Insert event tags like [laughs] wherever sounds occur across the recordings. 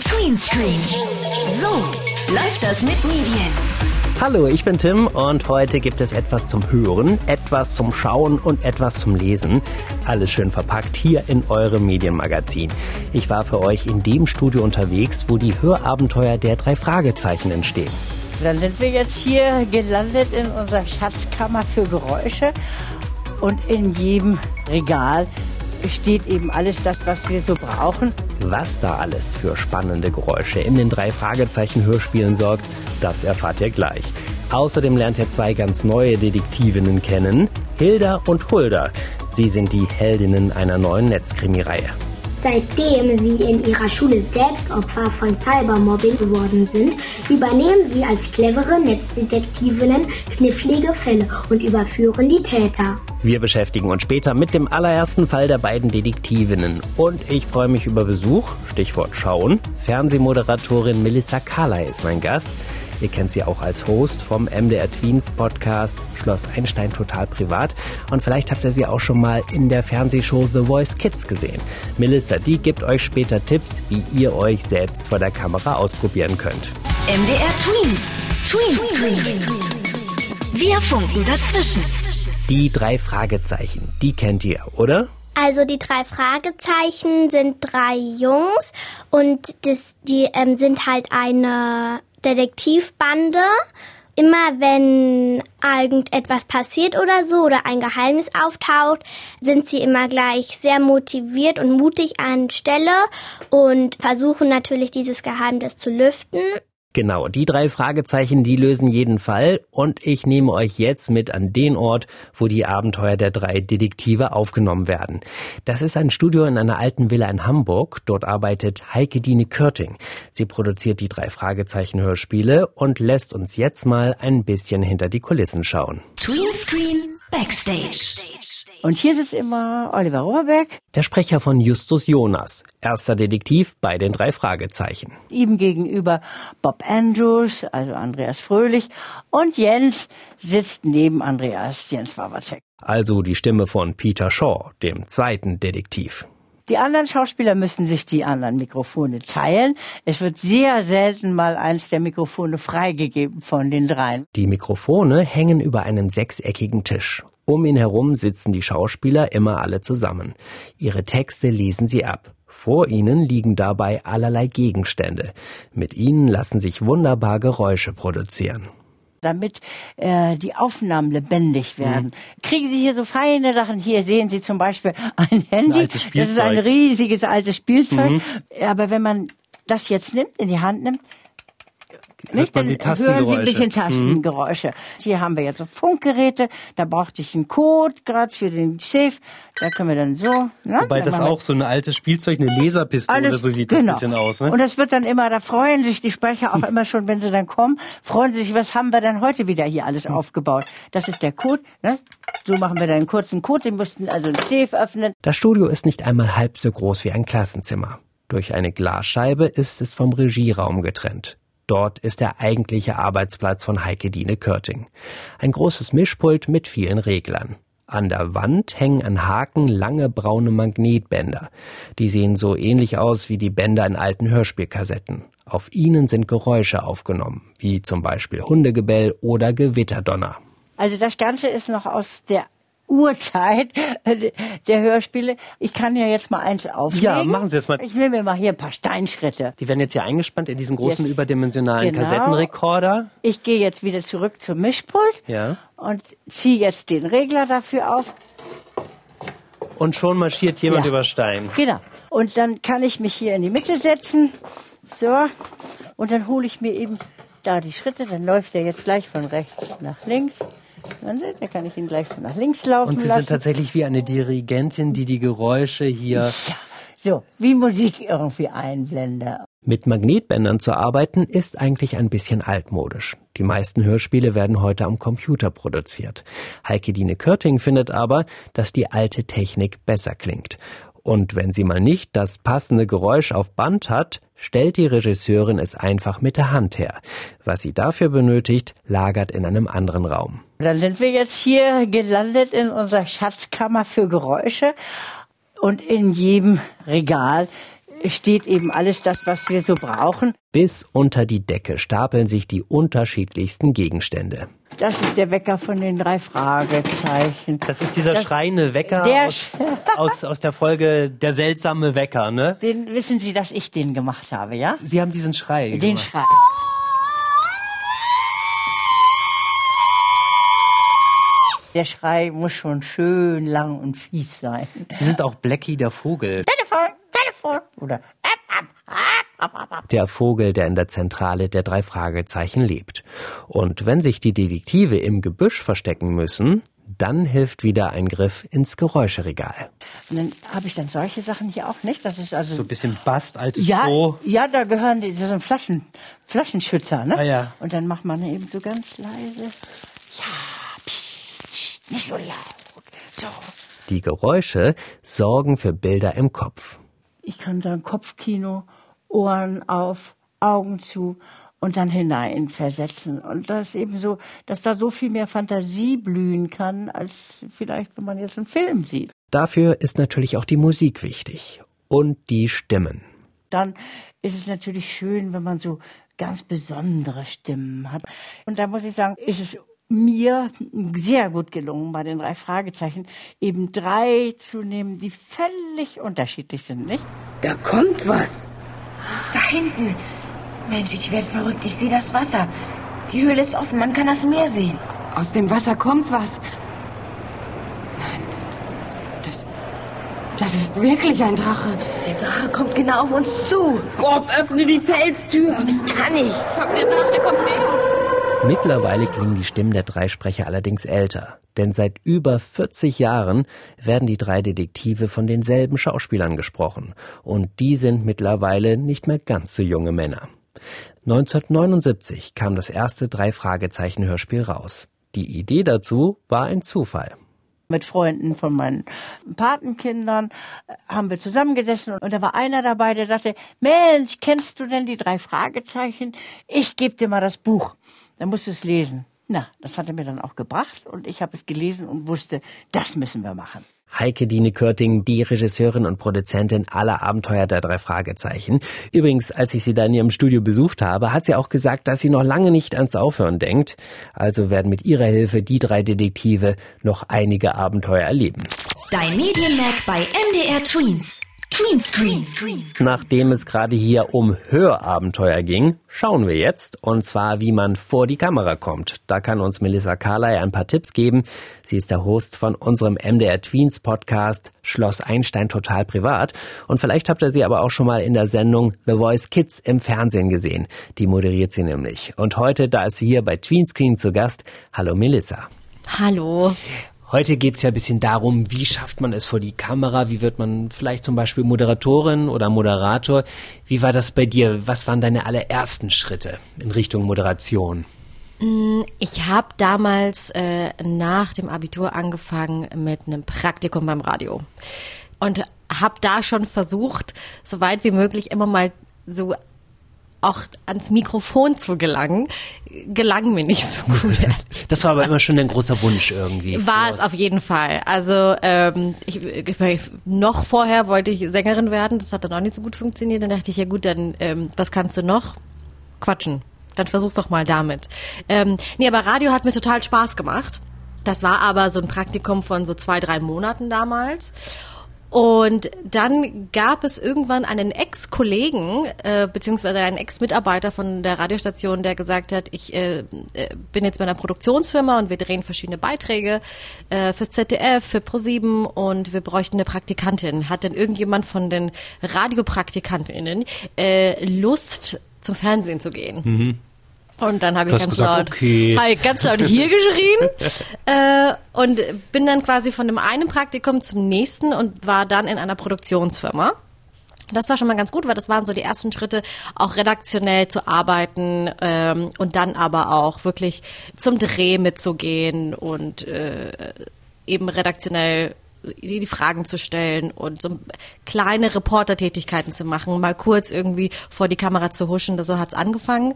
Tweenscreen. So läuft das mit Medien. Hallo, ich bin Tim und heute gibt es etwas zum Hören, etwas zum Schauen und etwas zum Lesen. Alles schön verpackt hier in eurem Medienmagazin. Ich war für euch in dem Studio unterwegs, wo die Hörabenteuer der drei Fragezeichen entstehen. Dann sind wir jetzt hier gelandet in unserer Schatzkammer für Geräusche und in jedem Regal steht eben alles das, was wir so brauchen. Was da alles für spannende Geräusche in den drei Fragezeichen Hörspielen sorgt, das erfahrt ihr gleich. Außerdem lernt ihr zwei ganz neue Detektivinnen kennen, Hilda und Hulda. Sie sind die Heldinnen einer neuen Netzkrimireihe. Seitdem sie in ihrer Schule selbst Opfer von Cybermobbing geworden sind, übernehmen sie als clevere Netzdetektivinnen knifflige Fälle und überführen die Täter. Wir beschäftigen uns später mit dem allerersten Fall der beiden Detektivinnen. Und ich freue mich über Besuch, Stichwort Schauen. Fernsehmoderatorin Melissa Carley ist mein Gast. Ihr kennt sie auch als Host vom MDR Tweens Podcast Schloss Einstein total privat. Und vielleicht habt ihr sie auch schon mal in der Fernsehshow The Voice Kids gesehen. Melissa, die gibt euch später Tipps, wie ihr euch selbst vor der Kamera ausprobieren könnt. MDR Tweens. Tweenscreen. Wir funken dazwischen. Die drei Fragezeichen, die kennt ihr, oder? Also die drei Fragezeichen sind drei Jungs und das, die ähm, sind halt eine Detektivbande. Immer wenn irgendetwas passiert oder so oder ein Geheimnis auftaucht, sind sie immer gleich sehr motiviert und mutig an Stelle und versuchen natürlich dieses Geheimnis zu lüften. Genau, die drei Fragezeichen, die lösen jeden Fall und ich nehme euch jetzt mit an den Ort, wo die Abenteuer der drei Detektive aufgenommen werden. Das ist ein Studio in einer alten Villa in Hamburg. Dort arbeitet Heike Dine Körting. Sie produziert die drei Fragezeichen Hörspiele und lässt uns jetzt mal ein bisschen hinter die Kulissen schauen. Tweenscreen Backstage. Und hier sitzt immer Oliver Rohrbeck, Der Sprecher von Justus Jonas, erster Detektiv bei den drei Fragezeichen. ihm gegenüber Bob Andrews, also Andreas Fröhlich, und Jens sitzt neben Andreas, Jens Wawacek. Also die Stimme von Peter Shaw, dem zweiten Detektiv. Die anderen Schauspieler müssen sich die anderen Mikrofone teilen. Es wird sehr selten mal eins der Mikrofone freigegeben von den dreien. Die Mikrofone hängen über einem sechseckigen Tisch. Um ihn herum sitzen die Schauspieler immer alle zusammen. Ihre Texte lesen sie ab. Vor ihnen liegen dabei allerlei Gegenstände. Mit ihnen lassen sich wunderbar Geräusche produzieren. damit äh, die Aufnahmen lebendig werden. Kriegen Sie hier so feine Sachen. Hier sehen Sie zum Beispiel ein Handy. altes das ist ein riesiges altes Spielzeug. Aber wenn man das jetzt nimmt, in die Hand nimmt, nicht, dann hören Sie ein Tastengeräusche. bisschen Tastengeräusche. Hier haben wir jetzt so Funkgeräte. Da brauchte ich einen Code gerade für den Safe. Da können wir dann so. Ne? Wobei Dann das auch so eine alte Spielzeug, eine Laserpistole, alles, so sieht genau. das ein bisschen aus. Ne? Und das wird dann immer, da freuen sich die Sprecher auch [laughs] immer schon, wenn sie dann kommen, freuen sich, was haben wir denn heute wieder hier alles aufgebaut? Das ist der Code, ne? So machen wir dann einen kurzen Code, die mussten also ein Safe öffnen. Das Studio ist nicht einmal halb so groß wie ein Klassenzimmer. Durch eine Glasscheibe ist es vom Regieraum getrennt. Dort ist der eigentliche Arbeitsplatz von Heike Dine Körting. Ein großes Mischpult mit vielen Reglern. An der Wand hängen an Haken lange braune Magnetbänder. Die sehen so ähnlich aus wie die Bänder in alten Hörspielkassetten. Auf ihnen sind Geräusche aufgenommen, wie zum Beispiel Hundegebell oder Gewitterdonner. Also das Ganze ist noch aus der Urzeit äh, der Hörspiele. Ich kann ja jetzt mal eins auflegen. Ja, machen Sie jetzt mal. Ich nehme mir mal hier ein paar Steinschritte. Die werden jetzt hier eingespannt in diesen großen Jetzt. überdimensionalen Genau. Kassettenrekorder. Ich gehe jetzt wieder zurück zum Mischpult Ja. und ziehe jetzt den Regler dafür auf. Und schon marschiert jemand Ja. über Stein. Genau. Und dann kann ich mich hier in die Mitte setzen. So. Und dann hole ich mir eben da die Schritte. Dann läuft er jetzt gleich von rechts nach links. Und da kann ich ihn gleich von nach links laufen Und Sie lassen. sind tatsächlich wie eine Dirigentin, die die Geräusche hier. ja. So, wie Musik irgendwie einblende. Mit Magnetbändern zu arbeiten ist eigentlich ein bisschen altmodisch. Die meisten Hörspiele werden heute am Computer produziert. Heike Dine Körting findet aber, dass die alte Technik besser klingt. Und wenn sie mal nicht das passende Geräusch auf Band hat, stellt die Regisseurin es einfach mit der Hand her. Was sie dafür benötigt, lagert in einem anderen Raum. Dann sind wir jetzt hier gelandet in unserer Schatzkammer für Geräusche. Und in jedem Regal steht eben alles das, was wir so brauchen. Bis unter die Decke stapeln sich die unterschiedlichsten Gegenstände. Das ist der Wecker von den drei Fragezeichen. Das ist dieser Das- schreiende Wecker Der aus, aus, aus der Folge Der seltsame Wecker, ne? Den wissen Sie, dass ich den gemacht habe, ja? Sie haben diesen Schrei Den gemacht. Schrei. Der Schrei muss schon schön lang und fies sein. Sie sind auch Blackie der Vogel. Telefon oder Der Vogel, der in der Zentrale der drei Fragezeichen lebt. Und wenn sich die Detektive im Gebüsch verstecken müssen, dann hilft wieder ein Griff ins Geräuscheregal. Und dann habe ich dann solche Sachen hier auch nicht. Das ist also So ein bisschen Bast, altes ja, Stroh. ja, da gehören die, so ein Flaschen, Flaschenschützer, ne? Ah, ja. Und dann macht man eben so ganz leise. Ja, psst, nicht so laut. So. Die Geräusche sorgen für Bilder im Kopf. Ich kann sagen Kopfkino, Ohren auf, Augen zu und dann hinein versetzen. Und das ist eben so, dass da so viel mehr Fantasie blühen kann, als vielleicht, wenn man jetzt einen Film sieht. Dafür ist natürlich auch die Musik wichtig. Und die Stimmen. dann ist es natürlich schön, wenn man so ganz besondere Stimmen hat. Und da muss ich sagen, ist es mir sehr gut gelungen, bei den drei Fragezeichen eben drei zu nehmen, die völlig unterschiedlich sind, nicht? Da kommt was. Da hinten. Mensch, ich werde verrückt. Ich sehe das Wasser. Die Höhle ist offen. Man kann das Meer sehen. Aus dem Wasser kommt was. Nein. Das. Das ist wirklich ein Drache. Der Drache kommt genau auf uns zu. Bob, öffne die Felstür. Ich kann nicht. Der Drache kommt näher. Mittlerweile klingen die Stimmen der drei Sprecher allerdings älter. Denn seit über 40 Jahren werden die drei Detektive von denselben Schauspielern gesprochen. Und die sind mittlerweile nicht mehr ganz so junge Männer. 1979 kam das erste Drei-Fragezeichen-Hörspiel raus. Die Idee dazu war ein Zufall. Mit Freunden von meinen Patenkindern äh, haben wir zusammengesessen und da war einer dabei, der sagte, Mensch, kennst du denn die drei Fragezeichen? Ich gebe dir mal das Buch. Dann musst du es lesen. Na, das hat er mir dann auch gebracht und ich habe es gelesen und wusste, das müssen wir machen. Heike Dine Körting, die Regisseurin und Produzentin aller Abenteuer der drei Fragezeichen. Übrigens, als ich sie dann in ihrem Studio besucht habe, hat sie auch gesagt, dass sie noch lange nicht ans Aufhören denkt. Also werden mit ihrer Hilfe die drei Detektive noch einige Abenteuer erleben. Dein Medienmerk bei MDR Tweens. Tweenscreen. Nachdem es gerade hier um Hörabenteuer ging, schauen wir jetzt, und zwar wie man vor die Kamera kommt. Da kann uns Melissa Carley ein paar Tipps geben. Sie ist der Host von unserem MDR Tweens Podcast Schloss Einstein total privat. Und vielleicht habt ihr sie aber auch schon mal in der Sendung The Voice Kids im Fernsehen gesehen. Die moderiert sie nämlich. Und heute, da ist sie hier bei Tweenscreen zu Gast. Hallo Melissa. Hallo. Heute geht's ja ein bisschen darum, wie schafft man es vor die Kamera, wie wird man vielleicht zum Beispiel Moderatorin oder Moderator. Wie war das bei dir? Was waren deine allerersten Schritte in Richtung Moderation? Ich habe damals äh, nach dem Abitur angefangen mit einem Praktikum beim Radio und habe da schon versucht, so weit wie möglich immer mal so auch ans Mikrofon zu gelangen. Gelang mir nicht so gut. [laughs] Das war aber immer schon ein großer Wunsch irgendwie. War es auf jeden Fall. Also ähm, ich, ich, noch vorher wollte ich Sängerin werden, das hat dann auch nicht so gut funktioniert. Dann dachte ich, ja gut, dann ähm, was kannst du noch? Quatschen. Dann versuch's doch mal damit. Ähm, nee, aber Radio hat mir total Spaß gemacht. Das war aber so ein Praktikum von so zwei, drei Monaten damals. Und dann gab es irgendwann einen Ex-Kollegen, äh, beziehungsweise einen Ex-Mitarbeiter von der Radiostation, der gesagt hat, ich äh, äh, bin jetzt bei einer Produktionsfirma und wir drehen verschiedene Beiträge äh, fürs ZDF, für ProSieben und wir bräuchten eine Praktikantin. Hat denn irgendjemand von den Radiopraktikantinnen äh, Lust, zum Fernsehen zu gehen? Und dann habe ich ganz gesagt, laut, okay. [laughs] hab ich ganz laut hier [laughs] geschrien äh, und bin dann quasi von dem einen Praktikum zum nächsten und war dann in einer Produktionsfirma. Das war schon mal ganz gut, weil das waren so die ersten Schritte, auch redaktionell zu arbeiten ähm, und dann aber auch wirklich zum Dreh mitzugehen und äh, eben redaktionell die, die Fragen zu stellen und so kleine Reportertätigkeiten zu machen, mal kurz irgendwie vor die Kamera zu huschen. So hat's angefangen.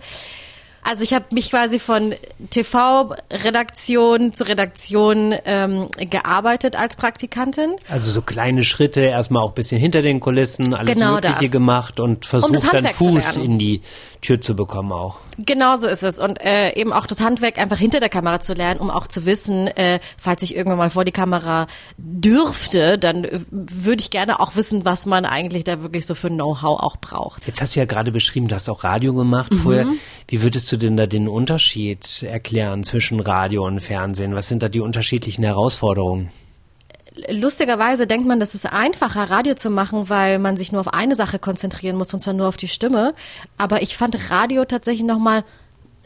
Also ich habe mich quasi von TV-Redaktion zu Redaktion ähm, gearbeitet als Praktikantin. Also so kleine Schritte, erstmal auch ein bisschen hinter den Kulissen, alles Genau Mögliche das. gemacht und versucht dann Handwerk zu Fuß in die Tür zu bekommen auch. Genau so ist es. Und äh, eben auch das Handwerk einfach hinter der Kamera zu lernen, um auch zu wissen, äh, falls ich irgendwann mal vor die Kamera dürfte, dann äh, würde ich gerne auch wissen, was man eigentlich da wirklich so für Know-how auch braucht. Jetzt hast du ja gerade beschrieben, du hast auch Radio gemacht vorher. Wie würdest du denn da den Unterschied erklären zwischen Radio und Fernsehen? Was sind da die unterschiedlichen Herausforderungen? Lustigerweise denkt man, das ist einfacher, Radio zu machen, weil man sich nur auf eine Sache konzentrieren muss, und zwar nur auf die Stimme. Aber ich fand Radio tatsächlich nochmal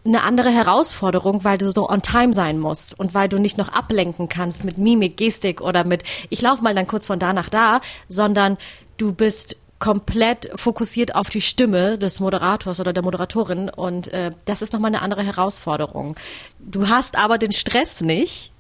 eine andere Herausforderung, weil du so on time sein musst und weil du nicht noch ablenken kannst mit Mimik, Gestik oder mit ich laufe mal dann kurz von da nach da, sondern du bist komplett fokussiert auf die Stimme des Moderators oder der Moderatorin und äh, das ist nochmal eine andere Herausforderung. Du hast aber den Stress nicht,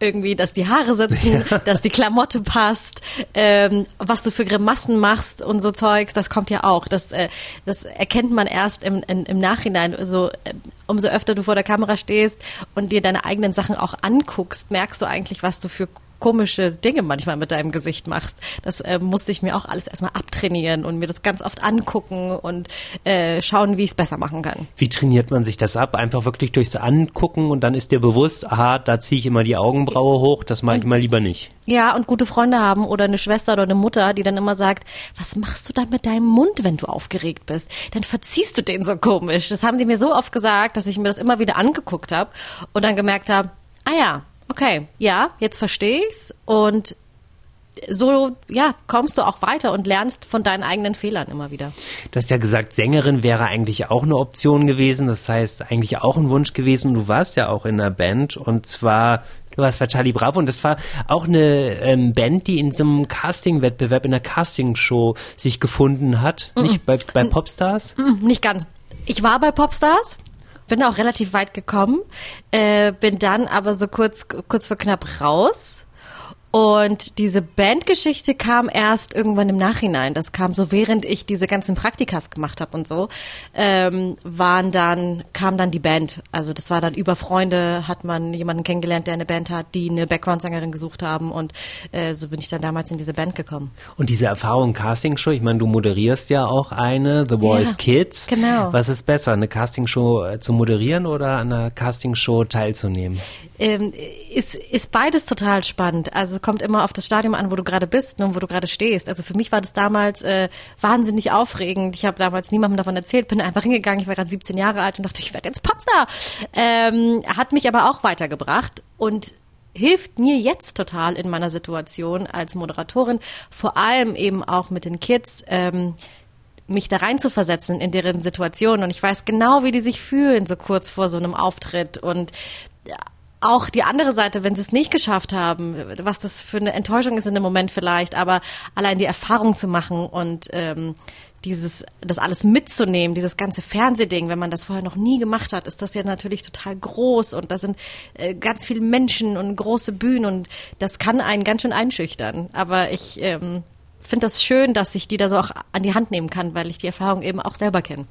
irgendwie, dass die Haare sitzen, [laughs] dass die Klamotte passt, ähm, was du für Grimassen machst und so Zeugs, das kommt ja auch. Das, äh, das erkennt man erst im, in, im Nachhinein. Also, äh, umso öfter du vor der Kamera stehst und dir deine eigenen Sachen auch anguckst, merkst du eigentlich, was du für komische Dinge manchmal mit deinem Gesicht machst. Das äh, musste ich mir auch alles erstmal abtrainieren und mir das ganz oft angucken und äh, schauen, wie ich es besser machen kann. Wie trainiert man sich das ab? Einfach wirklich durchs Angucken und dann ist dir bewusst, aha, da ziehe ich immer die Augenbraue hoch, das mache ich mal lieber nicht. Ja, und gute Freunde haben oder eine Schwester oder eine Mutter, die dann immer sagt, was machst du da mit deinem Mund, wenn du aufgeregt bist? Dann verziehst du den so komisch. Das haben die mir so oft gesagt, dass ich mir das immer wieder angeguckt habe und dann gemerkt habe, ah ja, okay, ja, jetzt verstehe ich's und so, ja, kommst du auch weiter und lernst von deinen eigenen Fehlern immer wieder. Du hast ja gesagt, Sängerin wäre eigentlich auch eine Option gewesen. Das heißt, eigentlich auch ein Wunsch gewesen. Du warst ja auch in einer Band und zwar, du warst bei Charlie Bravo und das war auch eine ähm, Band, die in so einem Casting-Wettbewerb, in einer Castingshow sich gefunden hat. Nicht bei, bei Popstars? Hm, nicht ganz. Ich war bei Popstars, bin auch relativ weit gekommen, äh, bin dann aber so kurz, kurz vor knapp raus. Und diese Bandgeschichte kam erst irgendwann im Nachhinein. Das kam so, während ich diese ganzen Praktikas gemacht habe und so, ähm, waren dann, kam dann die Band. Also das war dann über Freunde, hat man jemanden kennengelernt, der eine Band hat, die eine Background-Sängerin gesucht haben und äh, so bin ich dann damals in diese Band gekommen. Und diese Erfahrung Castingshow, ich meine, du moderierst ja auch eine, The Voice Ja, Kids. genau. Was ist besser, eine Castingshow äh, zu moderieren oder an einer Castingshow teilzunehmen? ähm, ist, ist beides total spannend. Also kommt immer auf das Stadium an, wo du gerade bist ne, und wo du gerade stehst. Also für mich war das damals äh, wahnsinnig aufregend. Ich habe damals niemandem davon erzählt, bin einfach hingegangen. Ich war gerade 17 Jahre alt und dachte, ich werde jetzt Popstar. Ähm, hat mich aber auch weitergebracht und hilft mir jetzt total in meiner Situation als Moderatorin, vor allem eben auch mit den Kids. Ähm, mich da rein zu versetzen in deren Situation und ich weiß genau, wie die sich fühlen, so kurz vor so einem Auftritt und auch die andere Seite, wenn sie es nicht geschafft haben, was das für eine Enttäuschung ist in dem Moment vielleicht, aber allein die Erfahrung zu machen und ähm, dieses, das alles mitzunehmen, dieses ganze Fernsehding, wenn man das vorher noch nie gemacht hat, ist das ja natürlich total groß und da sind äh, ganz viele Menschen und große Bühnen und das kann einen ganz schön einschüchtern. Aber ich ähm, finde das schön, dass ich die da so auch an die Hand nehmen kann, weil ich die Erfahrung eben auch selber kenne.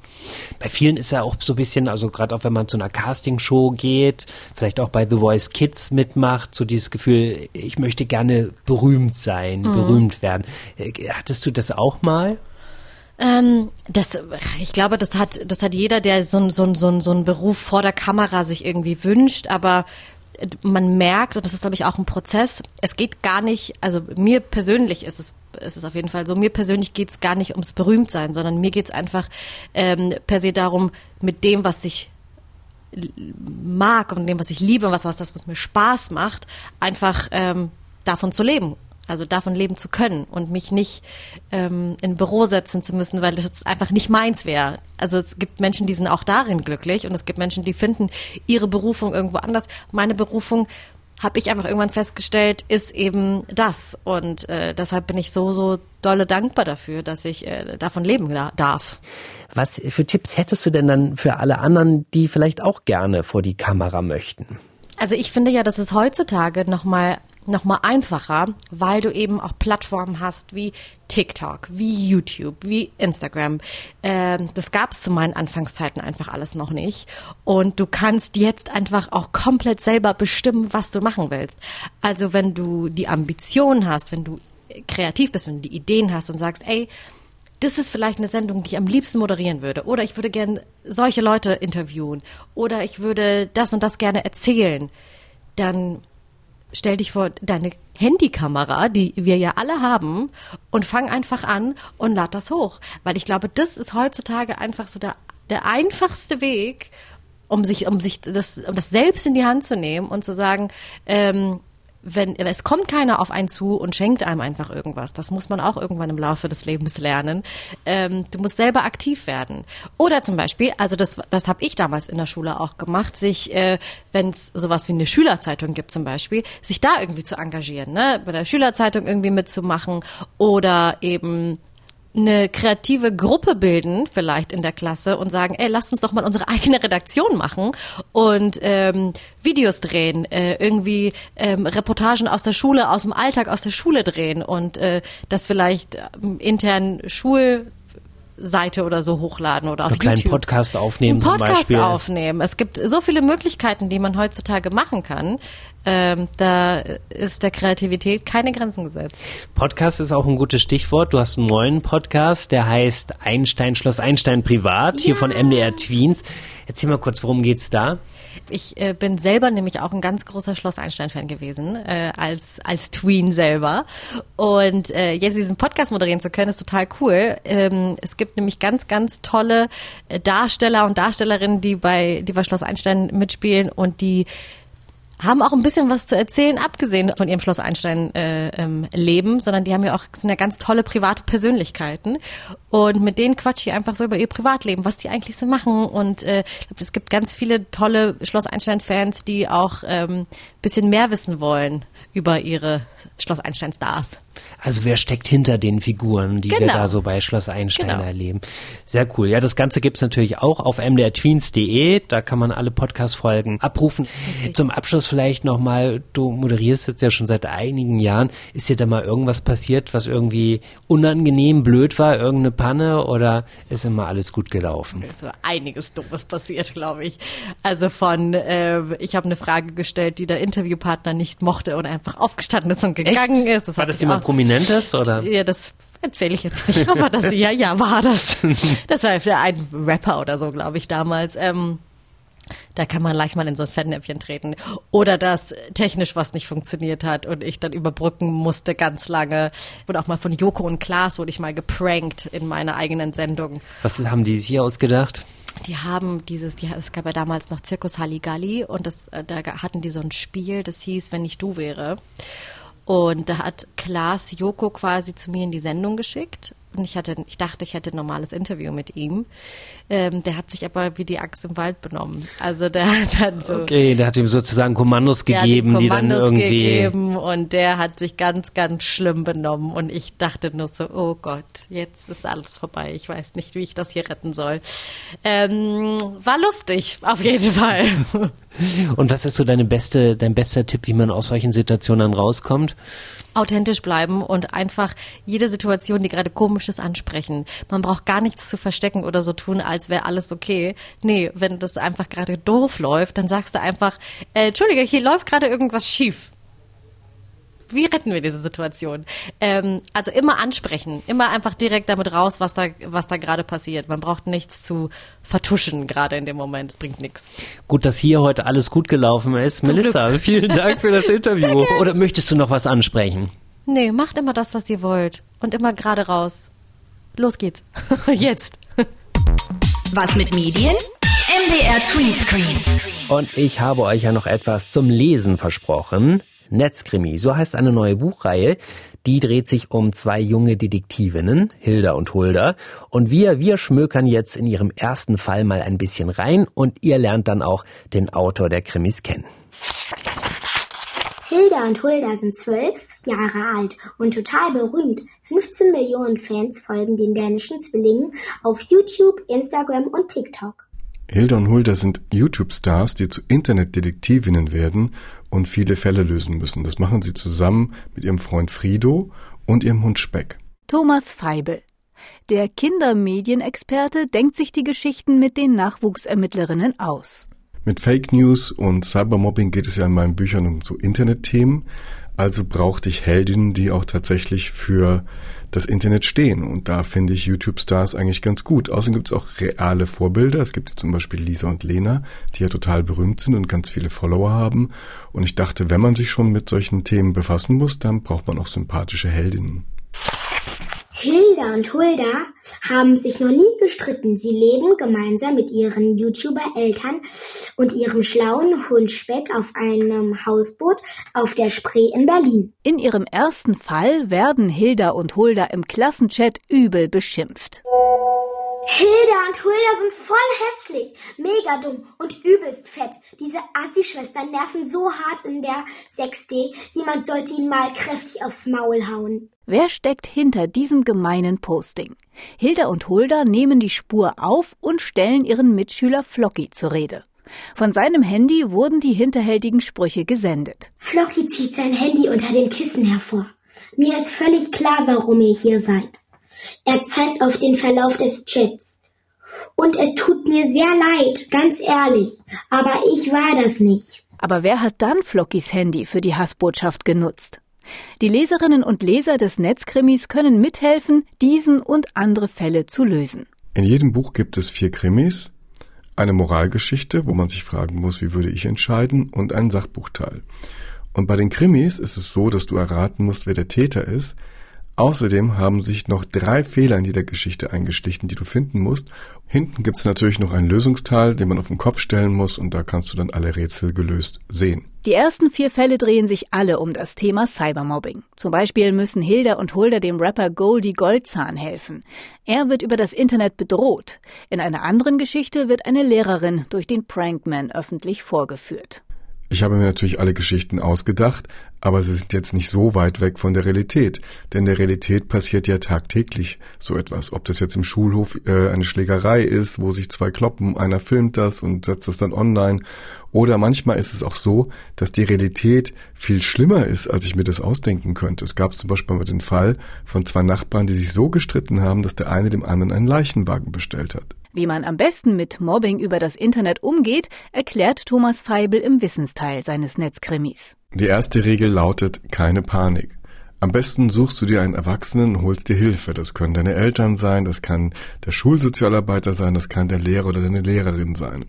Bei vielen ist ja auch so ein bisschen, also gerade auch wenn man zu einer Castingshow geht, vielleicht auch bei The Voice Kids mitmacht, so dieses Gefühl, ich möchte gerne berühmt sein, berühmt werden. Äh, Hattest du das auch mal? Ähm, das, ich glaube, das hat, das hat jeder, der so, so, so, so einen Beruf vor der Kamera sich irgendwie wünscht, aber man merkt, und das ist, glaube ich, auch ein Prozess, es geht gar nicht, also mir persönlich ist es, ist es auf jeden Fall so, mir persönlich geht es gar nicht ums Berühmtsein, sondern mir geht es einfach ähm, per se darum, mit dem, was ich mag und dem, was ich liebe, was, was das, was mir Spaß macht, einfach ähm, davon zu leben. Also davon leben zu können und mich nicht ähm, in ein Büro setzen zu müssen, weil das einfach nicht meins wäre. Also es gibt Menschen, die sind auch darin glücklich und es gibt Menschen, die finden ihre Berufung irgendwo anders. Meine Berufung habe ich einfach irgendwann festgestellt, ist eben das. Und äh, deshalb bin ich so, so dolle dankbar dafür, dass ich äh, davon leben da- darf. Was für Tipps hättest du denn dann für alle anderen, die vielleicht auch gerne vor die Kamera möchten? Also ich finde ja, dass es heutzutage nochmal nochmal einfacher, weil du eben auch Plattformen hast wie TikTok, wie YouTube, wie Instagram. Ähm, das gab es zu meinen Anfangszeiten einfach alles noch nicht. Und du kannst jetzt einfach auch komplett selber bestimmen, was du machen willst. Also wenn du die Ambition hast, wenn du kreativ bist, wenn du die Ideen hast und sagst, ey, das ist vielleicht eine Sendung, die ich am liebsten moderieren würde. Oder ich würde gerne solche Leute interviewen. Oder ich würde das und das gerne erzählen. Dann stell dich vor deine Handykamera, die wir ja alle haben, und fang einfach an und lad das hoch. Weil ich glaube, das ist heutzutage einfach so der, der einfachste Weg, um sich, um sich das, um das selbst in die Hand zu nehmen und zu sagen, ähm, wenn es kommt keiner auf einen zu und schenkt einem einfach irgendwas. Das muss man auch irgendwann im Laufe des Lebens lernen. Ähm, du musst selber aktiv werden. Oder zum Beispiel, also das, das habe ich damals in der Schule auch gemacht, sich, äh, wenn es sowas wie eine Schülerzeitung gibt zum Beispiel, sich da irgendwie zu engagieren, ne? bei der Schülerzeitung irgendwie mitzumachen oder eben eine kreative Gruppe bilden, vielleicht in der Klasse, und sagen, ey, lasst uns doch mal unsere eigene Redaktion machen und ähm, Videos drehen, äh, irgendwie ähm, Reportagen aus der Schule, aus dem Alltag, aus der Schule drehen und äh, das vielleicht ähm, intern Schul Seite oder so hochladen oder auf einen YouTube. kleinen Podcast aufnehmen Einen Podcast zum Beispiel. aufnehmen. Es gibt so viele Möglichkeiten, die man heutzutage machen kann. Ähm, da ist der Kreativität keine Grenzen gesetzt. Podcast ist auch ein gutes Stichwort. Du hast einen neuen Podcast, der heißt Einstein Schloss Einstein Privat, hier von MDR Tweens. Erzähl mal kurz, worum geht's da? Ich äh, bin selber nämlich auch ein ganz großer Schloss Einstein-Fan gewesen, äh, als, als Tween selber. Und äh, jetzt diesen Podcast moderieren zu können, ist total cool. Ähm, es gibt nämlich ganz, ganz tolle äh, Darsteller und Darstellerinnen, die bei, die bei Schloss Einstein mitspielen und die haben auch ein bisschen was zu erzählen, abgesehen von ihrem Schloss Einstein äh, ähm, Leben, sondern die haben ja auch sind ja ganz tolle private Persönlichkeiten und mit denen quatsche ich einfach so über ihr Privatleben, was die eigentlich so machen und äh, es gibt ganz viele tolle Schloss Einstein Fans, die auch ähm, bisschen mehr wissen wollen über ihre Schloss Einstein Stars. Also wer steckt hinter den Figuren, die wir Genau. da so bei Schloss Einstein Genau. erleben? Sehr cool. Ja, das Ganze gibt's natürlich auch auf mdrtweens.de. Da kann man alle Podcast-Folgen abrufen. Zum Abschluss vielleicht nochmal, du moderierst jetzt ja schon seit einigen Jahren. Ist dir da mal irgendwas passiert, was irgendwie unangenehm, blöd war? Irgendeine Panne oder ist immer alles gut gelaufen? Es war einiges Doofes passiert, glaube ich. Also von, äh, ich habe eine Frage gestellt, die der Interviewpartner nicht mochte und einfach aufgestanden ist und gegangen ist. war hat das mich jemand auch- Prominentes oder? Ja, das erzähle ich jetzt nicht, [laughs] aber das, ja, ja, war das. Das war ein Rapper oder so, glaube ich, damals. Ähm, da kann man leicht mal in so ein Fettnäpfchen treten. Oder dass technisch was nicht funktioniert hat und ich dann überbrücken musste ganz lange. Und auch mal von Joko und Klaas wurde ich mal geprankt in meiner eigenen Sendung. Was haben die sich hier ausgedacht? Die haben dieses, die, es gab ja damals noch Zirkus Halligalli und das, äh, da hatten die so ein Spiel, das hieß, wenn ich du wäre. Und da hat Klaas Joko quasi zu mir in die Sendung geschickt. Und ich hatte, ich dachte, ich hätte ein normales Interview mit ihm. Ähm, der hat sich aber wie die Axt im Wald benommen. Also der [laughs] hat dann so. Okay, der hat ihm sozusagen Kommandos gegeben, die dann Kommandos irgendwie. gegeben und der hat sich ganz, ganz schlimm benommen und ich dachte nur so, oh Gott, jetzt ist alles vorbei. Ich weiß nicht, wie ich das hier retten soll. Ähm, war lustig, auf jeden Fall. [laughs] Und was ist so deine beste, dein bester Tipp, wie man aus solchen Situationen dann rauskommt? authentisch bleiben und einfach jede Situation, die gerade komisch ist, ansprechen. Man braucht gar nichts zu verstecken oder so tun, als wäre alles okay. Nee, wenn das einfach gerade doof läuft, dann sagst du einfach, äh, Entschuldige, hier läuft gerade irgendwas schief. Wie retten wir diese Situation? Ähm, also immer ansprechen, immer einfach direkt damit raus, was da, was da gerade passiert. Man braucht nichts zu vertuschen gerade in dem Moment. Es bringt nichts. Gut, dass hier heute alles gut gelaufen ist. Melissa, vielen Dank für das [laughs] Interview. Oder möchtest du noch was ansprechen? Nee, macht immer das, was ihr wollt. Und immer gerade raus. Los geht's. [laughs] Jetzt. Was mit Medien? MDR Tweenscreen. Und ich habe euch ja noch etwas zum Lesen versprochen. Netzkrimi, so heißt eine neue Buchreihe. Die dreht sich um zwei junge Detektivinnen, Hilda und Hulda. Und wir, wir schmökern jetzt in ihrem ersten Fall mal ein bisschen rein und ihr lernt dann auch den Autor der Krimis kennen. Hilda und Hulda sind zwölf Jahre alt und total berühmt. 15 Millionen Fans folgen den dänischen Zwillingen auf YouTube, Instagram und TikTok. Hilda und Hulda sind YouTube-Stars, die zu Internetdetektivinnen werden und viele Fälle lösen müssen. Das machen sie zusammen mit ihrem Freund Frido und ihrem Hund Speck. Thomas Feibel. Der Kindermedienexperte denkt sich die Geschichten mit den Nachwuchsermittlerinnen aus. Mit Fake News und Cybermobbing geht es ja in meinen Büchern um so Internetthemen. Also brauchte ich Heldinnen, die auch tatsächlich für das Internet stehen. Und da finde ich YouTube-Stars eigentlich ganz gut. Außerdem gibt es auch reale Vorbilder. Es gibt zum Beispiel Lisa und Lena, die ja total berühmt sind und ganz viele Follower haben. Und ich dachte, wenn man sich schon mit solchen Themen befassen muss, dann braucht man auch sympathische Heldinnen. Hilda und Hulda haben sich noch nie gestritten. Sie leben gemeinsam mit ihren YouTuber-Eltern und ihrem schlauen Hund Speck auf einem Hausboot auf der Spree in Berlin. In ihrem ersten Fall werden Hilda und Hulda im Klassenchat übel beschimpft. Hilda und Hulda sind voll hässlich, mega dumm und übelst fett. Diese Assi-Schwestern nerven so hart in der 6D, jemand sollte ihnen mal kräftig aufs Maul hauen. Wer steckt hinter diesem gemeinen Posting? Hilda und Hulda nehmen die Spur auf und stellen ihren Mitschüler Flocky zur Rede. Von seinem Handy wurden die hinterhältigen Sprüche gesendet. Flocky zieht sein Handy unter dem Kissen hervor. Mir ist völlig klar, warum ihr hier seid. Er zeigt auf den Verlauf des Chats. Und es tut mir sehr leid, ganz ehrlich. Aber ich war das nicht. Aber wer hat dann Flockys Handy für die Hassbotschaft genutzt? Die Leserinnen und Leser des Netzkrimis können mithelfen, diesen und andere Fälle zu lösen. In jedem Buch gibt es vier Krimis, eine Moralgeschichte, wo man sich fragen muss, wie würde ich entscheiden, und einen Sachbuchteil. Und bei den Krimis ist es so, dass du erraten musst, wer der Täter ist, Außerdem haben sich noch drei Fehler in jeder Geschichte eingestichen, die du finden musst. Hinten gibt's natürlich noch einen Lösungsteil, den man auf den Kopf stellen muss und da kannst du dann alle Rätsel gelöst sehen. Die ersten vier Fälle drehen sich alle um das Thema Cybermobbing. Zum Beispiel müssen Hilda und Hulda dem Rapper Goldie Goldzahn helfen. Er wird über das Internet bedroht. In einer anderen Geschichte wird eine Lehrerin durch den Prankman öffentlich vorgeführt. Ich habe mir natürlich alle Geschichten ausgedacht, aber sie sind jetzt nicht so weit weg von der Realität. Denn der Realität passiert ja tagtäglich so etwas. Ob das jetzt im Schulhof äh, eine Schlägerei ist, wo sich zwei kloppen, einer filmt das und setzt das dann online. Oder manchmal ist es auch so, dass die Realität viel schlimmer ist, als ich mir das ausdenken könnte. Es gab zum Beispiel mal den Fall von zwei Nachbarn, die sich so gestritten haben, dass der eine dem anderen einen Leichenwagen bestellt hat. Wie man am besten mit Mobbing über das Internet umgeht, erklärt Thomas Feibel im Wissensteil seines Netzkrimis. Die erste Regel lautet keine Panik. Am besten suchst du dir einen Erwachsenen und holst dir Hilfe. Das können deine Eltern sein, das kann der Schulsozialarbeiter sein, das kann der Lehrer oder deine Lehrerin sein.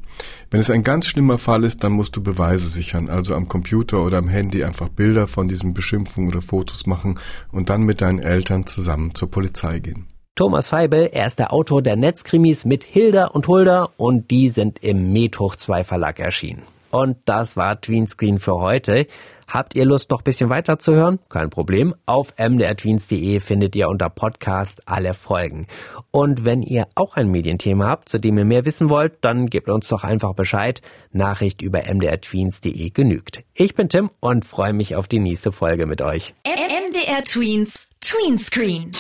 Wenn es ein ganz schlimmer Fall ist, dann musst du Beweise sichern, also am Computer oder am Handy einfach Bilder von diesen Beschimpfungen oder Fotos machen und dann mit deinen Eltern zusammen zur Polizei gehen. Thomas Feibel, er ist der Autor der Netzkrimis mit Hilda und Hulda und die sind im Methoch 2 Verlag erschienen. Und das war Tweenscreen für heute. Habt ihr Lust, noch ein bisschen weiter zu hören? Kein Problem. Auf mdrtweens.de findet ihr unter Podcast alle Folgen. Und wenn ihr auch ein Medienthema habt, zu dem ihr mehr wissen wollt, dann gebt uns doch einfach Bescheid. Nachricht über mdrtweens.de genügt. Ich bin Tim und freue mich auf die nächste Folge mit euch. MDR Tweens, Tweenscreen.